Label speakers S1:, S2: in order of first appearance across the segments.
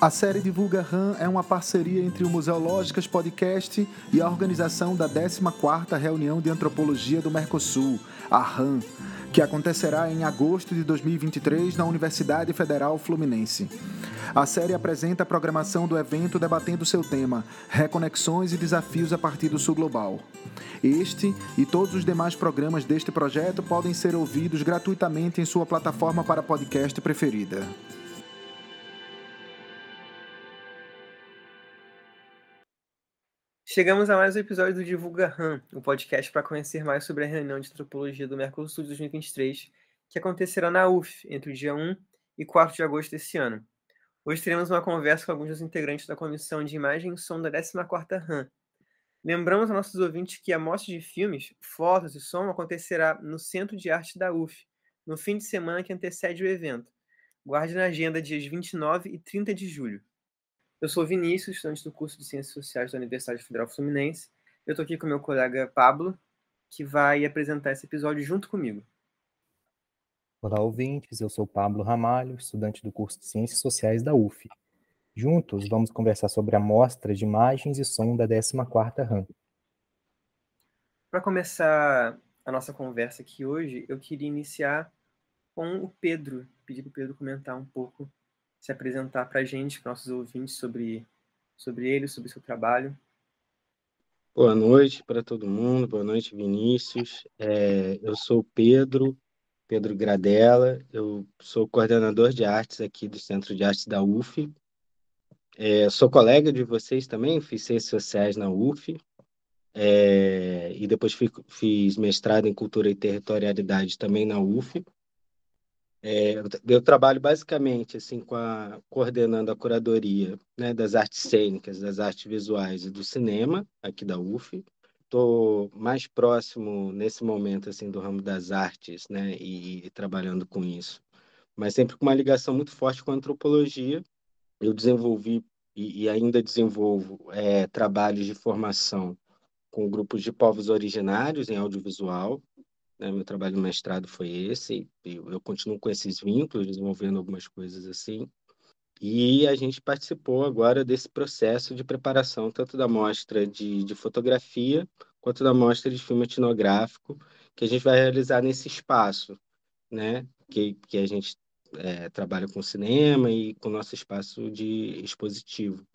S1: A série Divulga RAM é uma parceria entre o Museológicas Podcast e a organização da 14ª Reunião de Antropologia do Mercosul, a RAM, que acontecerá em agosto de 2023 na Universidade Federal Fluminense. A série apresenta a programação do evento debatendo seu tema, Reconexões e Desafios a partir do Sul Global. Este e todos os demais programas deste projeto podem ser ouvidos gratuitamente em sua plataforma para podcast preferida.
S2: Chegamos a mais um episódio do Divulga RAM, o um podcast para conhecer mais sobre a reunião de antropologia do Mercosul de 2023, que acontecerá na UF entre o dia 1 e 4 de agosto deste ano. Hoje teremos uma conversa com alguns dos integrantes da Comissão de Imagem e Som da 14ª RAM. Lembramos a nossos ouvintes que a mostra de filmes, fotos e som acontecerá no Centro de Arte da UF, no fim de semana que antecede o evento. Guarde na agenda dias 29 e 30 de julho. Eu sou Vinícius, estudante do curso de Ciências Sociais da Universidade Federal Fluminense. Eu estou aqui com meu colega Pablo, que vai apresentar esse episódio junto comigo.
S3: Olá, ouvintes. Eu sou Pablo Ramalho, estudante do curso de Ciências Sociais da UF. Juntos, vamos conversar sobre a mostra de imagens e som da 14ª RAM.
S2: Para começar a nossa conversa aqui hoje, eu queria iniciar com o Pedro. Pedir para o Pedro comentar um pouco se apresentar para a gente, para nossos ouvintes, sobre, sobre ele, sobre o seu trabalho.
S4: Boa noite para todo mundo, boa noite, Vinícius. É, eu sou Pedro, Pedro Gradella, eu sou coordenador de artes aqui do Centro de Artes da UF. É, sou colega de vocês também, fiz Ciências Sociais na UF. É, e depois fiz mestrado em Cultura e Territorialidade também na UF. É, eu trabalho basicamente assim com a coordenando a curadoria né, das artes cênicas, das artes visuais e do cinema aqui da UF. Estou mais próximo nesse momento assim do ramo das artes, né, e, e trabalhando com isso, mas sempre com uma ligação muito forte com a antropologia. Eu desenvolvi e, e ainda desenvolvo é, trabalhos de formação com grupos de povos originários em audiovisual, né? Meu trabalho de mestrado foi esse, eu, eu continuo com esses vínculos, desenvolvendo algumas coisas assim. E a gente participou agora desse processo de preparação, tanto da mostra de, de fotografia, quanto da mostra de filme etnográfico, que a gente vai realizar nesse espaço, né? Que, que a gente é, trabalha com cinema e com nosso espaço de expositivo.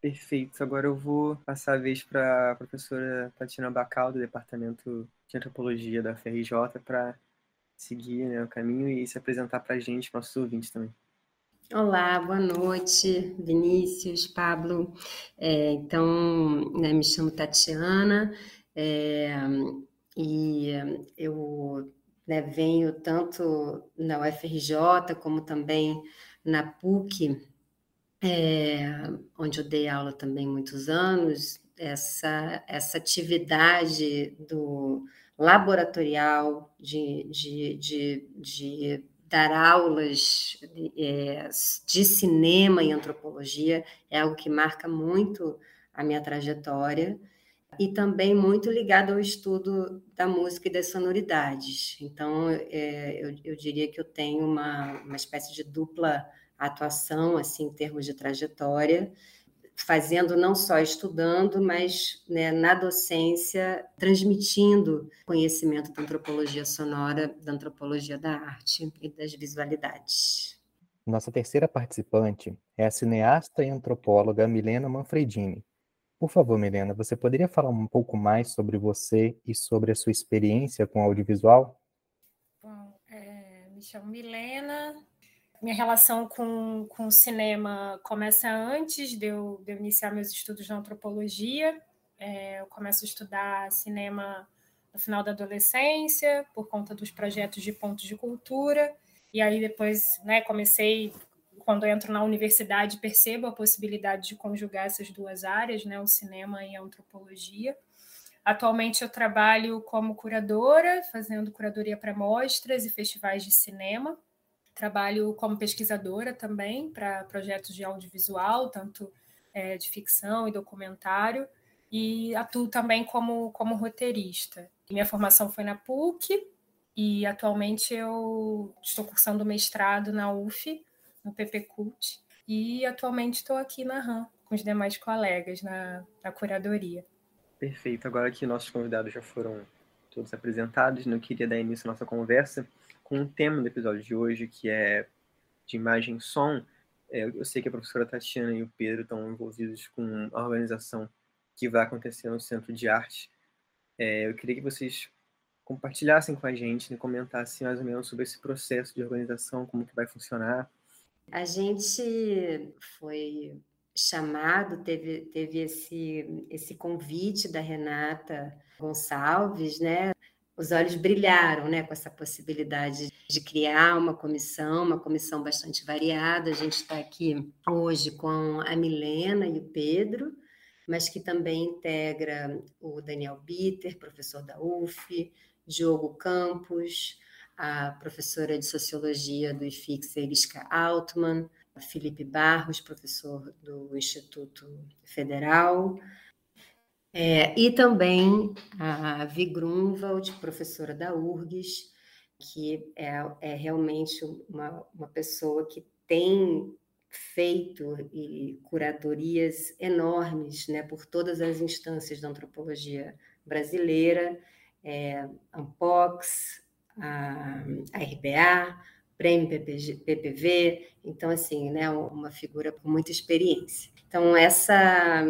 S2: Perfeito. Agora eu vou passar a vez para a professora Tatiana Bacal, do Departamento de Antropologia da FRJ, para seguir né, o caminho e se apresentar para a gente, nossos ouvintes também.
S5: Olá, boa noite, Vinícius, Pablo. É, então, né, me chamo Tatiana é, e eu né, venho tanto na UFRJ como também na PUC é, onde eu dei aula também muitos anos, essa, essa atividade do laboratorial de, de, de, de dar aulas é, de cinema e antropologia é algo que marca muito a minha trajetória e também muito ligado ao estudo da música e das sonoridades. Então, é, eu, eu diria que eu tenho uma, uma espécie de dupla atuação, assim, em termos de trajetória, fazendo não só estudando, mas né, na docência, transmitindo conhecimento da antropologia sonora, da antropologia da arte e das visualidades.
S3: Nossa terceira participante é a cineasta e antropóloga Milena Manfredini. Por favor, Milena, você poderia falar um pouco mais sobre você e sobre a sua experiência com audiovisual?
S6: Bom, é, me chamo Milena, minha relação com, com o cinema começa antes de eu, de eu iniciar meus estudos na antropologia. É, eu começo a estudar cinema no final da adolescência, por conta dos projetos de pontos de cultura. E aí depois né, comecei, quando entro na universidade, percebo a possibilidade de conjugar essas duas áreas, né, o cinema e a antropologia. Atualmente eu trabalho como curadora, fazendo curadoria para mostras e festivais de cinema. Trabalho como pesquisadora também para projetos de audiovisual, tanto é, de ficção e documentário, e atuo também como, como roteirista. Minha formação foi na PUC e atualmente eu estou cursando mestrado na UF, no PP Cult. e atualmente estou aqui na RAM com os demais colegas na, na curadoria.
S2: Perfeito. Agora que nossos convidados já foram todos apresentados, né, eu queria dar início à nossa conversa com o tema do episódio de hoje, que é de imagem e som. É, eu sei que a professora Tatiana e o Pedro estão envolvidos com a organização que vai acontecer no Centro de Arte. É, eu queria que vocês compartilhassem com a gente, né, comentassem mais ou menos sobre esse processo de organização, como que vai funcionar.
S5: A gente foi chamado, teve, teve esse, esse convite da Renata Gonçalves, né? Os olhos brilharam, né, com essa possibilidade de criar uma comissão, uma comissão bastante variada. A gente está aqui hoje com a Milena e o Pedro, mas que também integra o Daniel Bitter, professor da UF, Diogo Campos, a professora de Sociologia do IFIX, Eriska Altman, Felipe Barros, professor do Instituto Federal, é, e também a Vi Grunwald, professora da URGS, que é, é realmente uma, uma pessoa que tem feito e curadorias enormes né, por todas as instâncias da antropologia brasileira, é, a, a RBA, prêmio PPG, PPV, então, assim, né, uma figura com muita experiência. Então, essa,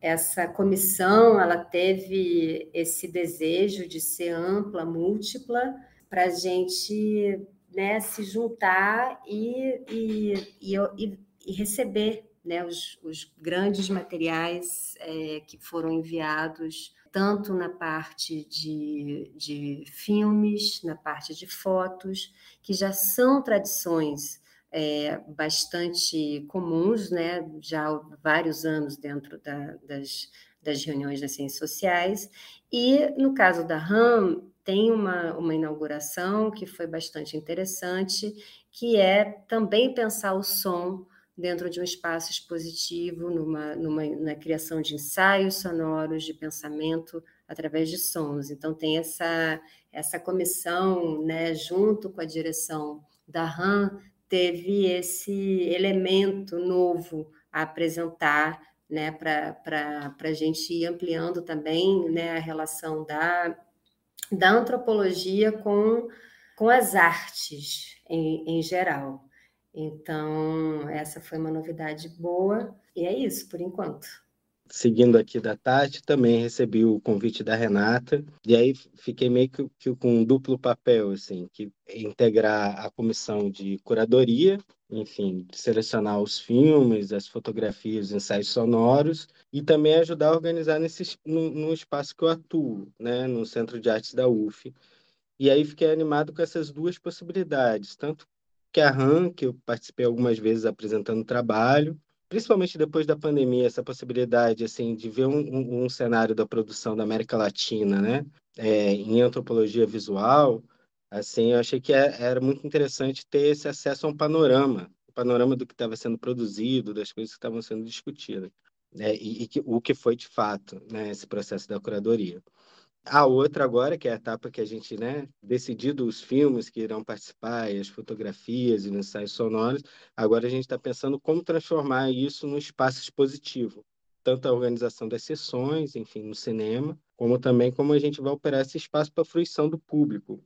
S5: essa comissão, ela teve esse desejo de ser ampla, múltipla, para a gente né, se juntar e, e, e, e receber né, os, os, grandes materiais é, que foram enviados tanto na parte de, de filmes, na parte de fotos, que já são tradições é, bastante comuns, né, já há vários anos dentro da, das, das reuniões das ciências sociais. E no caso da RAM, tem uma, uma inauguração que foi bastante interessante, que é também pensar o som dentro de um espaço expositivo, numa, numa, na criação de ensaios sonoros, de pensamento através de sons. Então, tem essa, essa comissão, né, junto com a direção da RAM, teve esse elemento novo a apresentar né, para a gente ir ampliando também né, a relação da, da antropologia com, com as artes em, em geral. Então, essa foi uma novidade boa, e é isso por enquanto.
S4: Seguindo aqui da Tati, também recebi o convite da Renata, e aí fiquei meio que, que com um duplo papel, assim, que é integrar a comissão de curadoria, enfim, selecionar os filmes, as fotografias, os ensaios sonoros, e também ajudar a organizar nesse, no, no espaço que eu atuo, né, no Centro de Artes da UF. E aí fiquei animado com essas duas possibilidades, tanto que a RAM, que eu participei algumas vezes apresentando trabalho, principalmente depois da pandemia, essa possibilidade assim de ver um, um, cenário da produção da América Latina, né, é, em antropologia visual, assim, eu achei que é, era muito interessante ter esse acesso a um panorama, um panorama do que estava sendo produzido, das coisas que estavam sendo discutidas, né, e, e que, o que foi de fato, né, esse processo da curadoria. A outra agora, que é a etapa que a gente, né, decidido os filmes que irão participar, e as fotografias e os ensaios sonoros, agora a gente está pensando como transformar isso num espaço expositivo, tanto a organização das sessões, enfim, no cinema, como também como a gente vai operar esse espaço para fruição do público,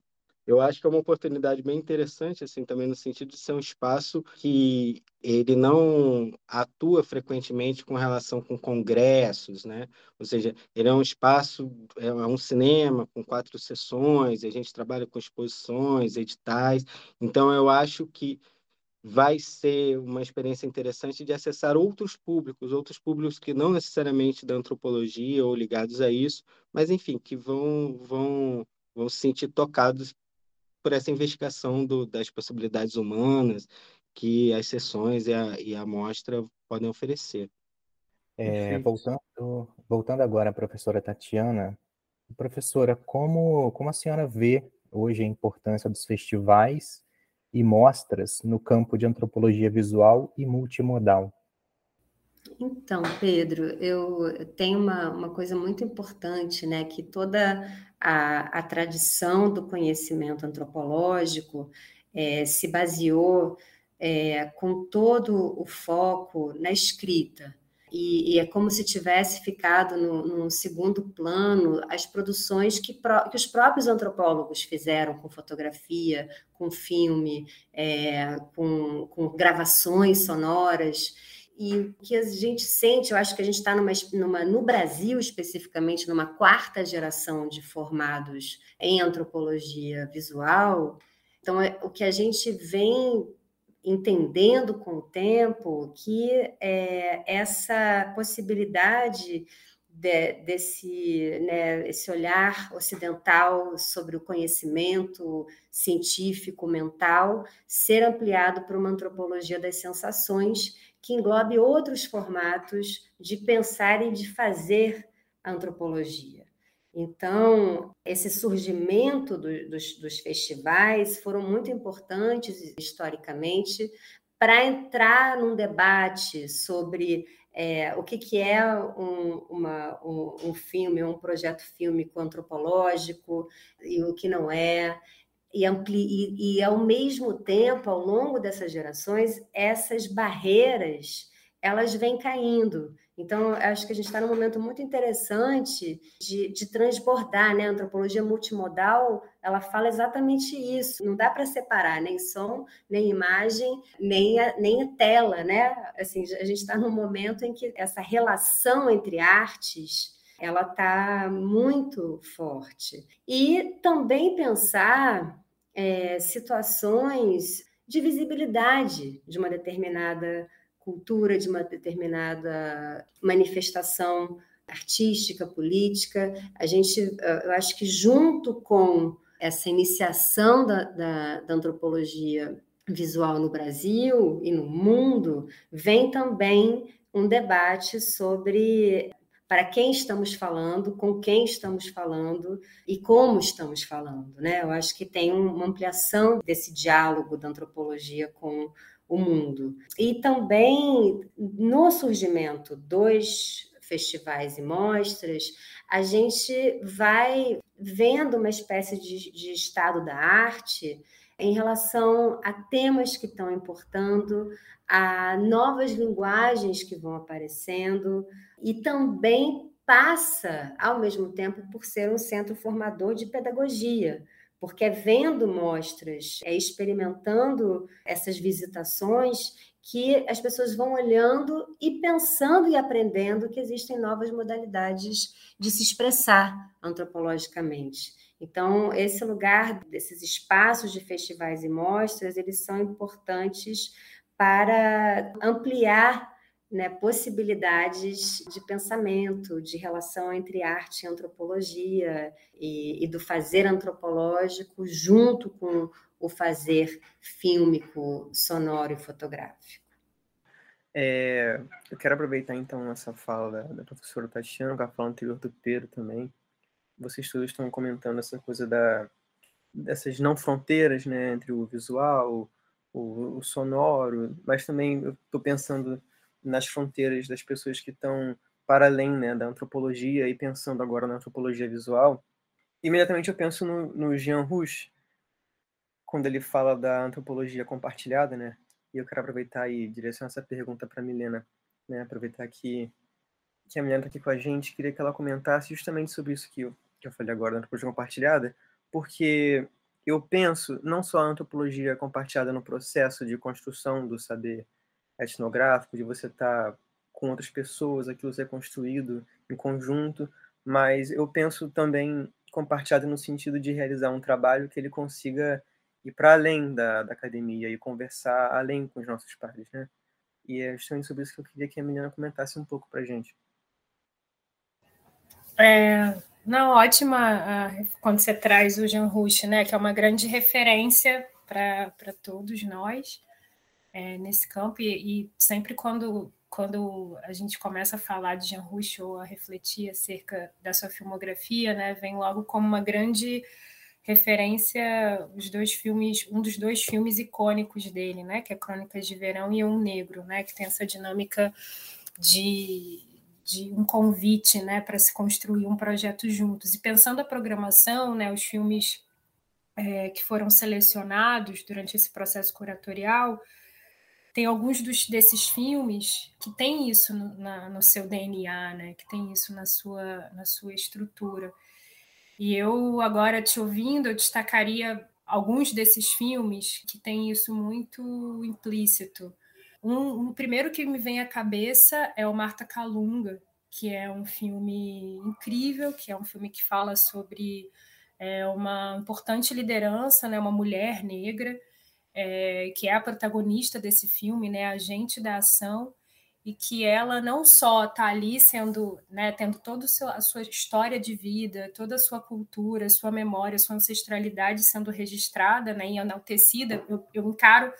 S4: eu acho que é uma oportunidade bem interessante, assim, também no sentido de ser um espaço que ele não atua frequentemente com relação com congressos, né? Ou seja, ele é um espaço, é um cinema com quatro sessões, a gente trabalha com exposições, editais. Então, eu acho que vai ser uma experiência interessante de acessar outros públicos, outros públicos que não necessariamente da antropologia ou ligados a isso, mas enfim, que vão vão vão se sentir tocados por essa investigação do, das possibilidades humanas que as sessões e a, e a mostra podem oferecer.
S3: É, voltando, voltando agora à professora Tatiana, professora, como, como a senhora vê hoje a importância dos festivais e mostras no campo de antropologia visual e multimodal?
S5: Então, Pedro, eu tenho uma, uma coisa muito importante, né? Que toda a, a tradição do conhecimento antropológico é, se baseou é, com todo o foco na escrita. E, e, é como se tivesse ficado no, no segundo plano as produções que, pro, que, os próprios antropólogos fizeram com fotografia, com filme, é, com, com gravações sonoras. E o que a gente sente, eu acho que a gente está numa, numa, no Brasil especificamente, numa quarta geração de formados em antropologia visual. Então, é, o que a gente vem entendendo com o tempo que é, essa possibilidade de, desse né, esse olhar ocidental sobre o conhecimento científico mental ser ampliado para uma antropologia das sensações que englobe outros formatos de pensar e de fazer antropologia. Então, esse surgimento do, dos, dos festivais foram muito importantes historicamente para entrar num debate sobre é, o que, que é um, uma, um, um, filme, um projeto fílmico antropológico e o que não é, e, ampli, e, e ao mesmo tempo, ao longo dessas gerações, essas barreiras elas vêm caindo. Então, acho que a gente está num momento muito interessante de, de transbordar, né? A antropologia multimodal, ela fala exatamente isso. Não dá para separar nem som, nem imagem, nem a, nem a tela, né? Assim, a gente está num momento em que essa relação entre artes ela está muito forte. E também pensar é, situações de visibilidade de uma determinada cultura, de uma determinada manifestação artística, política. A gente, eu acho que junto com essa iniciação da, da, da antropologia visual no Brasil e no mundo, vem também um debate sobre para quem estamos falando, com quem estamos falando e como estamos falando. Né? Eu acho que tem uma ampliação desse diálogo da antropologia com o mundo. E também no surgimento dos festivais e mostras, a gente vai vendo uma espécie de, de estado da arte em relação a temas que estão importando, a novas linguagens que vão aparecendo e também passa, ao mesmo tempo, por ser um centro formador de pedagogia, porque é vendo mostras, é experimentando essas visitações que as pessoas vão olhando e pensando e aprendendo que existem novas modalidades de se expressar antropologicamente. Então, esse lugar desses espaços de festivais e mostras, eles são importantes para ampliar né, possibilidades de pensamento, de relação entre arte e antropologia, e, e, do fazer antropológico junto com o fazer fílmico, sonoro e fotográfico.
S2: É, eu quero aproveitar então essa fala da, da professora Tatiana, com a fala anterior do Pedro também. Vocês todos estão comentando essa coisa da, dessas não fronteiras né, entre o visual, o, o sonoro, mas também eu estou pensando nas fronteiras das pessoas que estão para além né, da antropologia e pensando agora na antropologia visual, imediatamente eu penso no, no Jean Rouch, quando ele fala da antropologia compartilhada, né? E eu quero aproveitar e direcionar essa pergunta para a Milena, né? Aproveitar que, que a Milena está aqui com a gente, queria que ela comentasse justamente sobre isso que eu, que eu falei agora, da antropologia compartilhada, porque eu penso não só a antropologia compartilhada no processo de construção do saber etnográfico, de você estar tá com outras pessoas, aquilo ser construído em conjunto, mas eu penso também compartilhado no sentido de realizar um trabalho que ele consiga ir para além da, da academia e conversar além com os nossos pares, né? E é justamente sobre isso que eu queria que a menina comentasse um pouco para a gente.
S6: É, não, ótima uh, quando você traz o Jean Rouch, né, que é uma grande referência para todos nós é, nesse campo, e, e, sempre quando, quando a gente começa a falar de Jean Rouch ou a refletir acerca da sua filmografia, né, vem logo como uma grande referência os dois filmes, um dos dois filmes icônicos dele, né, que é Crônicas de Verão e Um Negro, né, que tem essa dinâmica de, de um convite, né, para se construir um projeto juntos. E pensando a programação, né, os filmes é, que foram selecionados durante esse processo curatorial, tem alguns dos, desses filmes que tem isso no, na, no seu DNA, né? Que tem isso na sua, na sua estrutura. E eu agora te ouvindo, eu destacaria alguns desses filmes que têm isso muito implícito. Um, o primeiro que me vem à cabeça é o Marta Calunga, que é um filme incrível, que é um filme que fala sobre é, uma importante liderança, né, uma mulher negra, é, que é a protagonista desse filme, né, agente da ação, e que ela não só está ali sendo, né, tendo toda a sua história de vida, toda a sua cultura, sua memória, sua ancestralidade sendo registrada né, e enaltecida, eu, eu encaro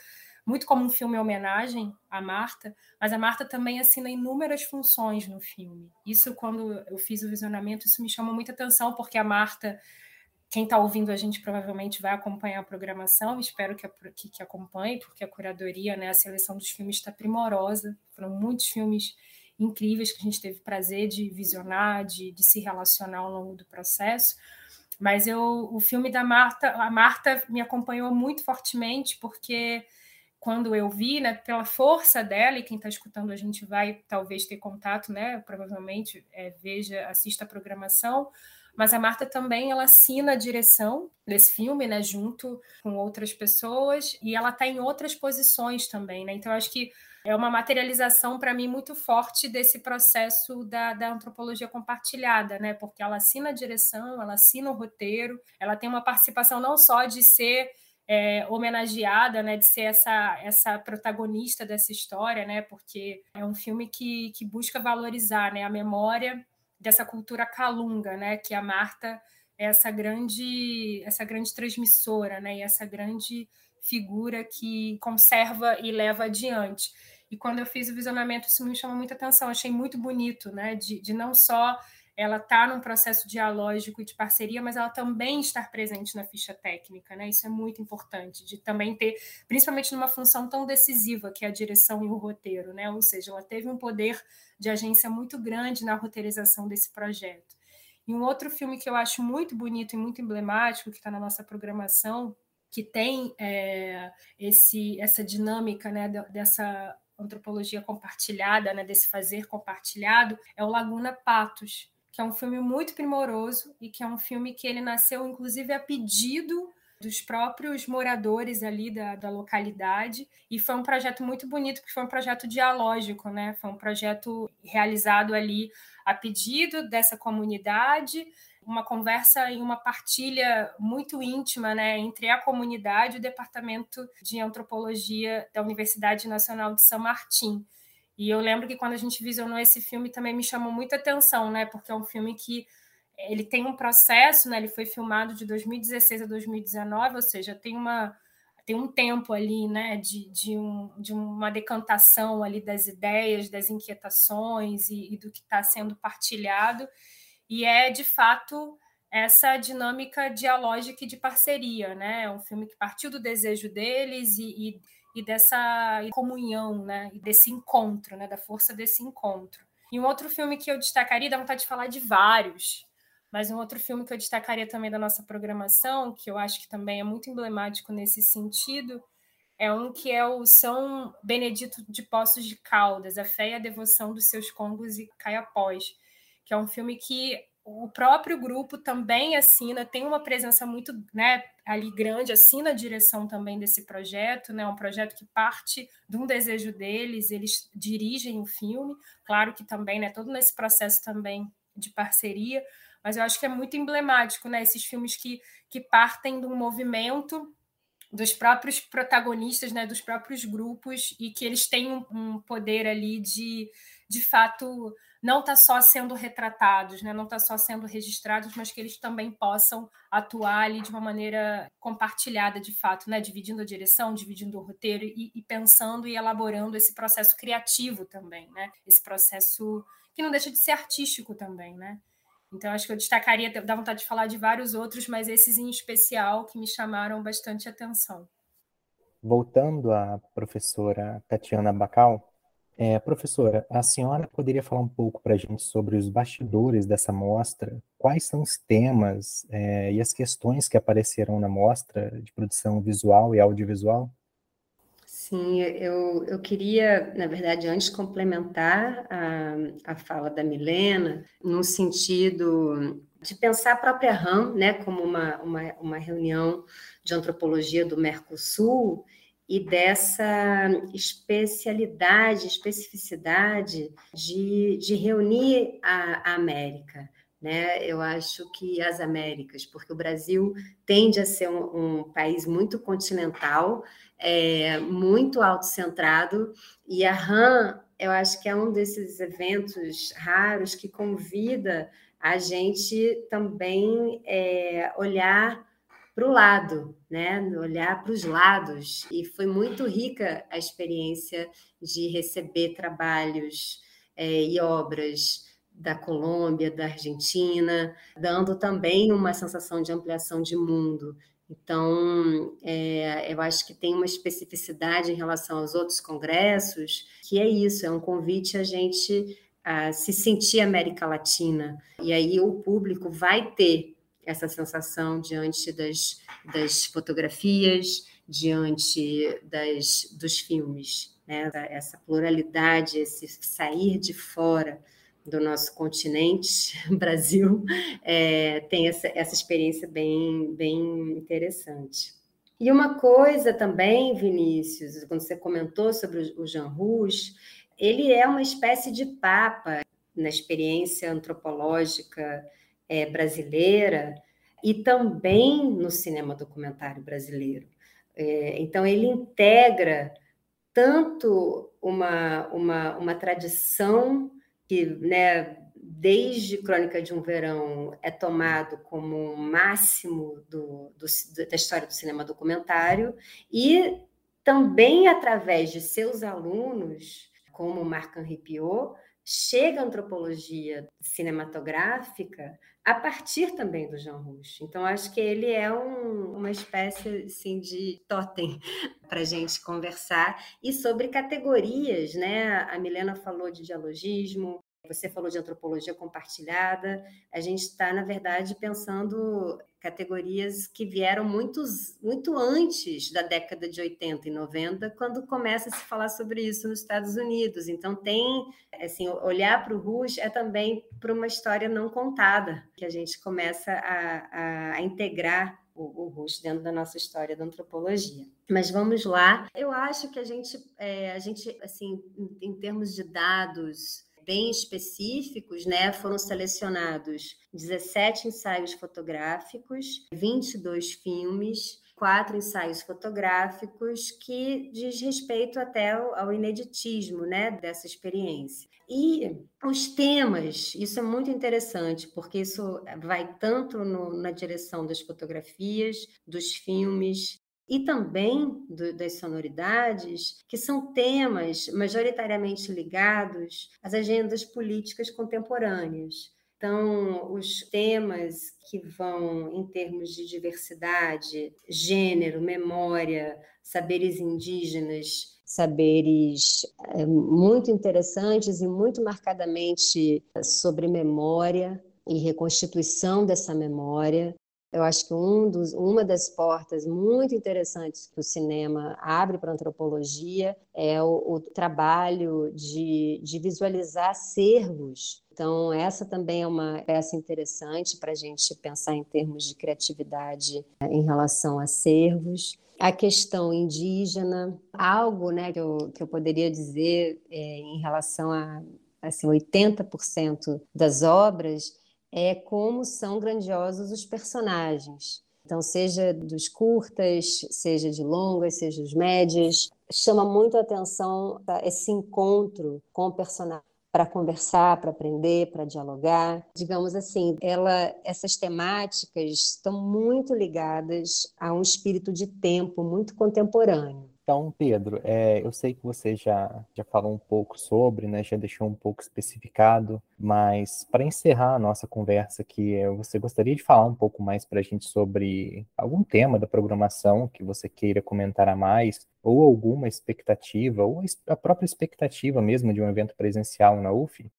S6: muito como um filme homenagem à Marta, mas a Marta também assina inúmeras funções no filme. Isso, quando eu fiz o visionamento, isso me chamou muita atenção, porque a Marta, quem está ouvindo a gente provavelmente vai acompanhar a programação, espero que, que, que acompanhe, porque a curadoria, né, a seleção dos filmes está primorosa, foram muitos filmes incríveis que a gente teve prazer de visionar, de, de se relacionar ao longo do processo. Mas eu, o filme da Marta, a Marta me acompanhou muito fortemente, porque quando eu vi, né, pela força dela, e quem está escutando a gente vai talvez ter contato, né, provavelmente é, veja, assista a programação, mas a Marta também ela assina a direção desse filme, né, junto com outras pessoas, e ela está em outras posições também, né, então acho que é uma materialização para mim muito forte desse processo da, da antropologia compartilhada, né, porque ela assina a direção, ela assina o roteiro, ela tem uma participação não só de ser é, homenageada, né, de ser essa, essa protagonista dessa história, né, porque é um filme que, que busca valorizar, né, a memória dessa cultura calunga, né, que a Marta é essa grande, essa grande transmissora, né, e essa grande figura que conserva e leva adiante. E quando eu fiz o visionamento, isso me chamou muita atenção, achei muito bonito, né, de, de não só ela está num processo dialógico e de parceria, mas ela também estar presente na ficha técnica, né? Isso é muito importante, de também ter, principalmente numa função tão decisiva que é a direção e o roteiro, né? Ou seja, ela teve um poder de agência muito grande na roteirização desse projeto. E um outro filme que eu acho muito bonito e muito emblemático, que está na nossa programação, que tem é, esse, essa dinâmica né, dessa antropologia compartilhada, né, desse fazer compartilhado, é o Laguna Patos, que é um filme muito primoroso e que é um filme que ele nasceu, inclusive, a pedido dos próprios moradores ali da, da localidade e foi um projeto muito bonito porque foi um projeto dialógico, né? Foi um projeto realizado ali a pedido dessa comunidade, uma conversa e uma partilha muito íntima, né, entre a comunidade e o departamento de antropologia da Universidade Nacional de São Martim. E eu lembro que quando a gente visionou esse filme também me chamou muita atenção, né? Porque é um filme que ele tem um processo, né? Ele foi filmado de 2016 a 2019, ou seja, tem uma tem um tempo ali, né, de, de, um, de uma decantação ali das ideias, das inquietações e, e do que está sendo partilhado, e é de fato essa dinâmica dialógica e de parceria, né? É um filme que partiu do desejo deles e, e e dessa comunhão, né? E desse encontro, né? Da força desse encontro. E um outro filme que eu destacaria, dá vontade de falar de vários, mas um outro filme que eu destacaria também da nossa programação, que eu acho que também é muito emblemático nesse sentido, é um que é o São Benedito de Poços de Caldas, a fé e a devoção dos seus congos e caiapós, que é um filme que o próprio grupo também assina, tem uma presença muito né, ali grande, assina a direção também desse projeto, né, um projeto que parte de um desejo deles, eles dirigem o filme, claro que também, né, todo nesse processo também de parceria, mas eu acho que é muito emblemático, né, esses filmes que, que partem de um movimento dos próprios protagonistas, né, dos próprios grupos, e que eles têm um, um poder ali de, de fato, não está só sendo retratados, né? não está só sendo registrados, mas que eles também possam atuar ali de uma maneira compartilhada, de fato, né? dividindo a direção, dividindo o roteiro e, e pensando e elaborando esse processo criativo também, né? esse processo que não deixa de ser artístico também, né? Então, acho que eu destacaria, dá vontade de falar de vários outros, mas esses em especial que me chamaram bastante atenção.
S3: Voltando à professora Tatiana Bacal, é, professora, a senhora poderia falar um pouco para a gente sobre os bastidores dessa mostra? Quais são os temas é, e as questões que apareceram na mostra de produção visual e audiovisual?
S5: Sim, eu, eu queria, na verdade, antes complementar a, a fala da Milena, no sentido de pensar a própria RAM né, como uma, uma, uma reunião de antropologia do Mercosul e dessa especialidade, especificidade de, de reunir a, a América né? Eu acho que as Américas, porque o Brasil tende a ser um, um país muito continental, é, muito autocentrado, e a RAM, eu acho que é um desses eventos raros que convida a gente também é, olhar para o lado, né? olhar para os lados. E foi muito rica a experiência de receber trabalhos é, e obras da Colômbia, da Argentina, dando também uma sensação de ampliação de mundo. Então, é, eu acho que tem uma especificidade em relação aos outros congressos, que é isso, é um convite a gente a se sentir América Latina. E aí o público vai ter essa sensação diante das, das fotografias, diante das, dos filmes, né? essa pluralidade, esse sair de fora do nosso continente, Brasil, é, tem essa, essa experiência bem, bem interessante. E uma coisa também, Vinícius, quando você comentou sobre o Jean Rouge, ele é uma espécie de papa na experiência antropológica é, brasileira e também no cinema documentário brasileiro. É, então, ele integra tanto uma, uma, uma tradição que né, desde Crônica de um Verão é tomado como um máximo do, do, da história do cinema documentário, e também através de seus alunos, como Marc-Henri Piot, chega a antropologia cinematográfica a partir também do Jean Rouge. Então, acho que ele é um, uma espécie assim, de totem para a gente conversar. E sobre categorias, né? A Milena falou de dialogismo, você falou de antropologia compartilhada. A gente está, na verdade, pensando categorias que vieram muitos, muito antes da década de 80 e 90, quando começa a se falar sobre isso nos Estados Unidos. Então, tem, assim, olhar para o Rush é também para uma história não contada, que a gente começa a, a, a integrar o, o Rush dentro da nossa história da antropologia. Mas vamos lá. Eu acho que a gente, é, a gente assim, em, em termos de dados, bem específicos, né, foram selecionados 17 ensaios fotográficos, 22 filmes, quatro ensaios fotográficos que diz respeito até ao ineditismo, né, dessa experiência. E os temas, isso é muito interessante, porque isso vai tanto no, na direção das fotografias, dos filmes, e também do, das sonoridades, que são temas majoritariamente ligados às agendas políticas contemporâneas. Então, os temas que vão em termos de diversidade, gênero, memória, saberes indígenas, saberes é, muito interessantes e muito marcadamente sobre memória e reconstituição dessa memória, eu acho que um dos, uma das portas muito interessantes que o cinema abre para a antropologia é o, o trabalho de, de visualizar acervos. Então, essa também é uma peça interessante para a gente pensar em termos de criatividade né, em relação a acervos a questão indígena, algo né, que, eu, que eu poderia dizer é, em relação a assim, 80% das obras é como são grandiosos os personagens. Então, seja dos curtas, seja de longas, seja dos médios, chama muito a atenção esse encontro com o personagem para conversar, para aprender, para dialogar. Digamos assim, ela, essas temáticas estão muito ligadas a um espírito de tempo muito contemporâneo.
S3: Então, Pedro, é, eu sei que você já, já falou um pouco sobre, né, já deixou um pouco especificado, mas para encerrar a nossa conversa aqui, é, você gostaria de falar um pouco mais para a gente sobre algum tema da programação que você queira comentar a mais, ou alguma expectativa, ou a própria expectativa mesmo de um evento presencial na UF?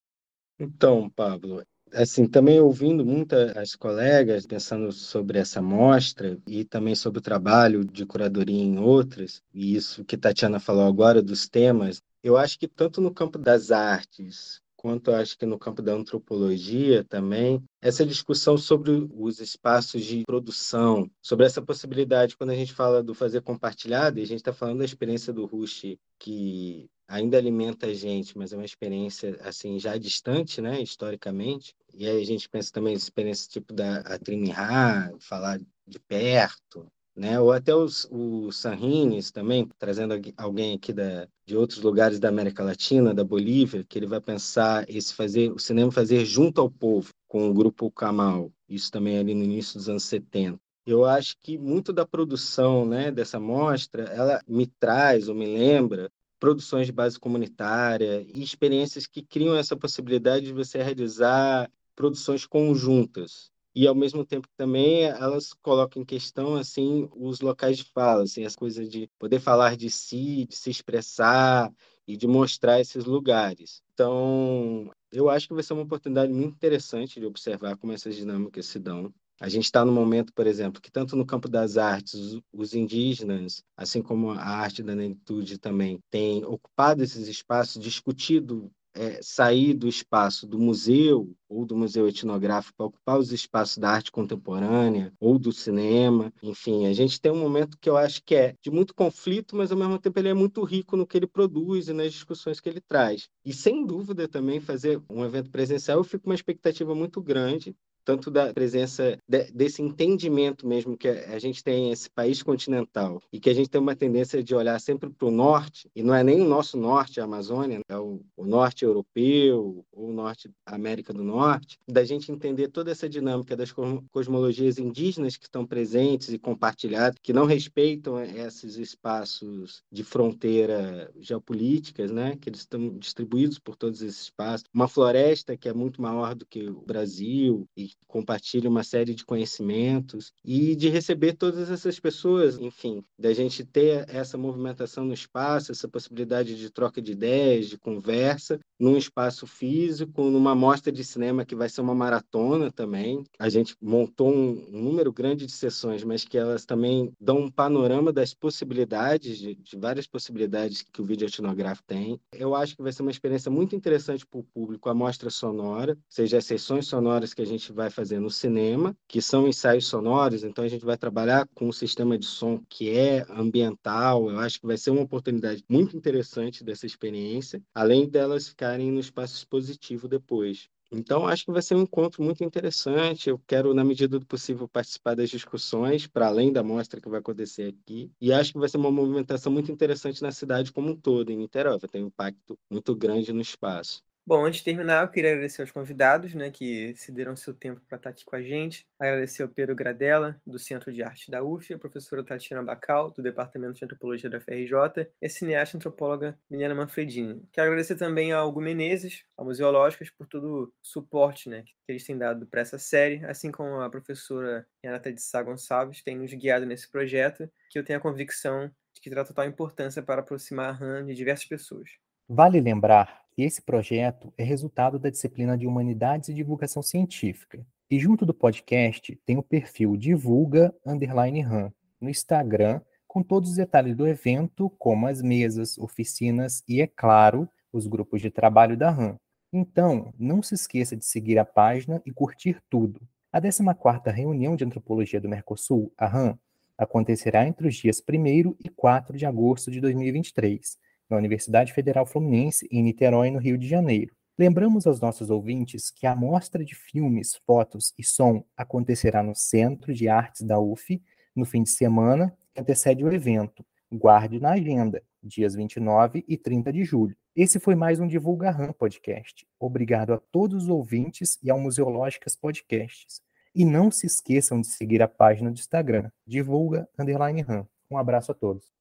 S4: Então, Pablo, assim, também ouvindo muitas colegas pensando sobre essa mostra e também sobre o trabalho de curadoria em outras, e isso que Tatiana falou agora dos temas, eu acho que tanto no campo das artes quanto acho que no campo da antropologia também, essa discussão sobre os espaços de produção, sobre essa possibilidade, quando a gente fala do fazer compartilhado, e a gente está falando da experiência do Rush, que ainda alimenta a gente, mas é uma experiência assim já distante, né, historicamente. E aí a gente pensa também experiência tipo da Atrimihá, falar de perto, né? Ou até os, os Sanrines também, trazendo alguém aqui da, de outros lugares da América Latina, da Bolívia, que ele vai pensar esse fazer o cinema fazer junto ao povo, com o grupo Camal. Isso também ali no início dos anos 70 eu acho que muito da produção né, dessa mostra, ela me traz ou me lembra produções de base comunitária e experiências que criam essa possibilidade de você realizar produções conjuntas e ao mesmo tempo também elas colocam em questão assim os locais de fala, assim as coisas de poder falar de si, de se expressar e de mostrar esses lugares. Então, eu acho que vai ser uma oportunidade muito interessante de observar como essas dinâmicas se dão a gente está no momento, por exemplo, que tanto no campo das artes, os indígenas, assim como a arte da negritude também, têm ocupado esses espaços, discutido é, sair do espaço do museu ou do museu etnográfico para ocupar os espaços da arte contemporânea ou do cinema. Enfim, a gente tem um momento que eu acho que é de muito conflito, mas ao mesmo tempo ele é muito rico no que ele produz e nas discussões que ele traz. E sem dúvida também fazer um evento presencial, eu fico com uma expectativa muito grande tanto da presença de, desse entendimento mesmo que a gente tem esse país continental e que a gente tem uma tendência de olhar sempre para o norte, e não é nem o nosso norte, a Amazônia, é o, o norte europeu ou o norte América do Norte, da gente entender toda essa dinâmica das cosmologias indígenas que estão presentes e compartilhadas, que não respeitam esses espaços de fronteira geopolíticas, né, que eles estão distribuídos por todos esses espaços, uma floresta que é muito maior do que o Brasil e compartilha uma série de conhecimentos e de receber todas essas pessoas, enfim, da gente ter essa movimentação no espaço, essa possibilidade de troca de ideias, de conversa, num espaço físico, numa mostra de cinema que vai ser uma maratona também. A gente montou um, número grande de sessões, mas que elas também dão um panorama das possibilidades, de, de várias possibilidades que o vídeo etnográfico tem. Eu acho que vai ser uma experiência muito interessante para o público, a mostra sonora, seja as sessões sonoras que a gente vai fazer no cinema, que são ensaios sonoros, então a gente vai trabalhar com um sistema de som que é ambiental. Eu acho que vai ser uma oportunidade muito interessante dessa experiência, além delas ficar estarem no espaço expositivo depois. Então, acho que vai ser um encontro muito interessante. Eu quero, na medida do possível, participar das discussões, para além da mostra que vai acontecer aqui. E acho que vai ser uma movimentação muito interessante na cidade como um todo, em Niterói. Vai ter um impacto muito grande no espaço.
S2: Bom, antes de terminar, eu queria agradecer aos convidados, né, que se deram seu tempo para estar aqui com a gente. Agradecer ao Pedro Gradella, do Centro de Arte da UF, a professora Tatiana Bacal, do Departamento de Antropologia da FRJ, e a cineasta antropóloga Milena Manfredini. Quero agradecer também ao Hugo Menezes, ao Museológicas, por todo o suporte né, que eles têm dado para essa série, assim como a professora Renata de Sá Gonçalves tem nos guiado nesse projeto, que eu tenho a convicção de que terá total importância para aproximar a RAM de diversas pessoas.
S3: Vale lembrar esse projeto é resultado da disciplina de Humanidades e Divulgação Científica. E junto do podcast tem o perfil Divulga Underline RAM no Instagram, com todos os detalhes do evento, como as mesas, oficinas e, é claro, os grupos de trabalho da RAM. Então, não se esqueça de seguir a página e curtir tudo. A 14ª reunião de antropologia do Mercosul, a RAM, acontecerá entre os dias 1 e 4 de agosto de 2023 na Universidade Federal Fluminense, em Niterói, no Rio de Janeiro. Lembramos aos nossos ouvintes que a mostra de filmes, fotos e som acontecerá no Centro de Artes da UF no fim de semana que antecede o evento. Guarde na agenda, dias 29 e 30 de julho. Esse foi mais um Divulga RAM Podcast. Obrigado a todos os ouvintes e ao Museológicas Podcasts. E não se esqueçam de seguir a página do Instagram, divulga underline RAM. Um abraço a todos.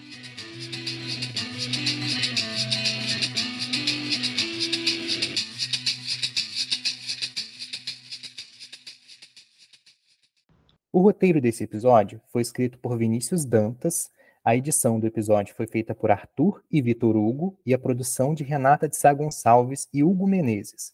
S3: O roteiro desse episódio foi escrito por Vinícius Dantas, a edição do episódio foi feita por Arthur e Vitor Hugo e a produção de Renata de Sá Gonçalves e Hugo Menezes.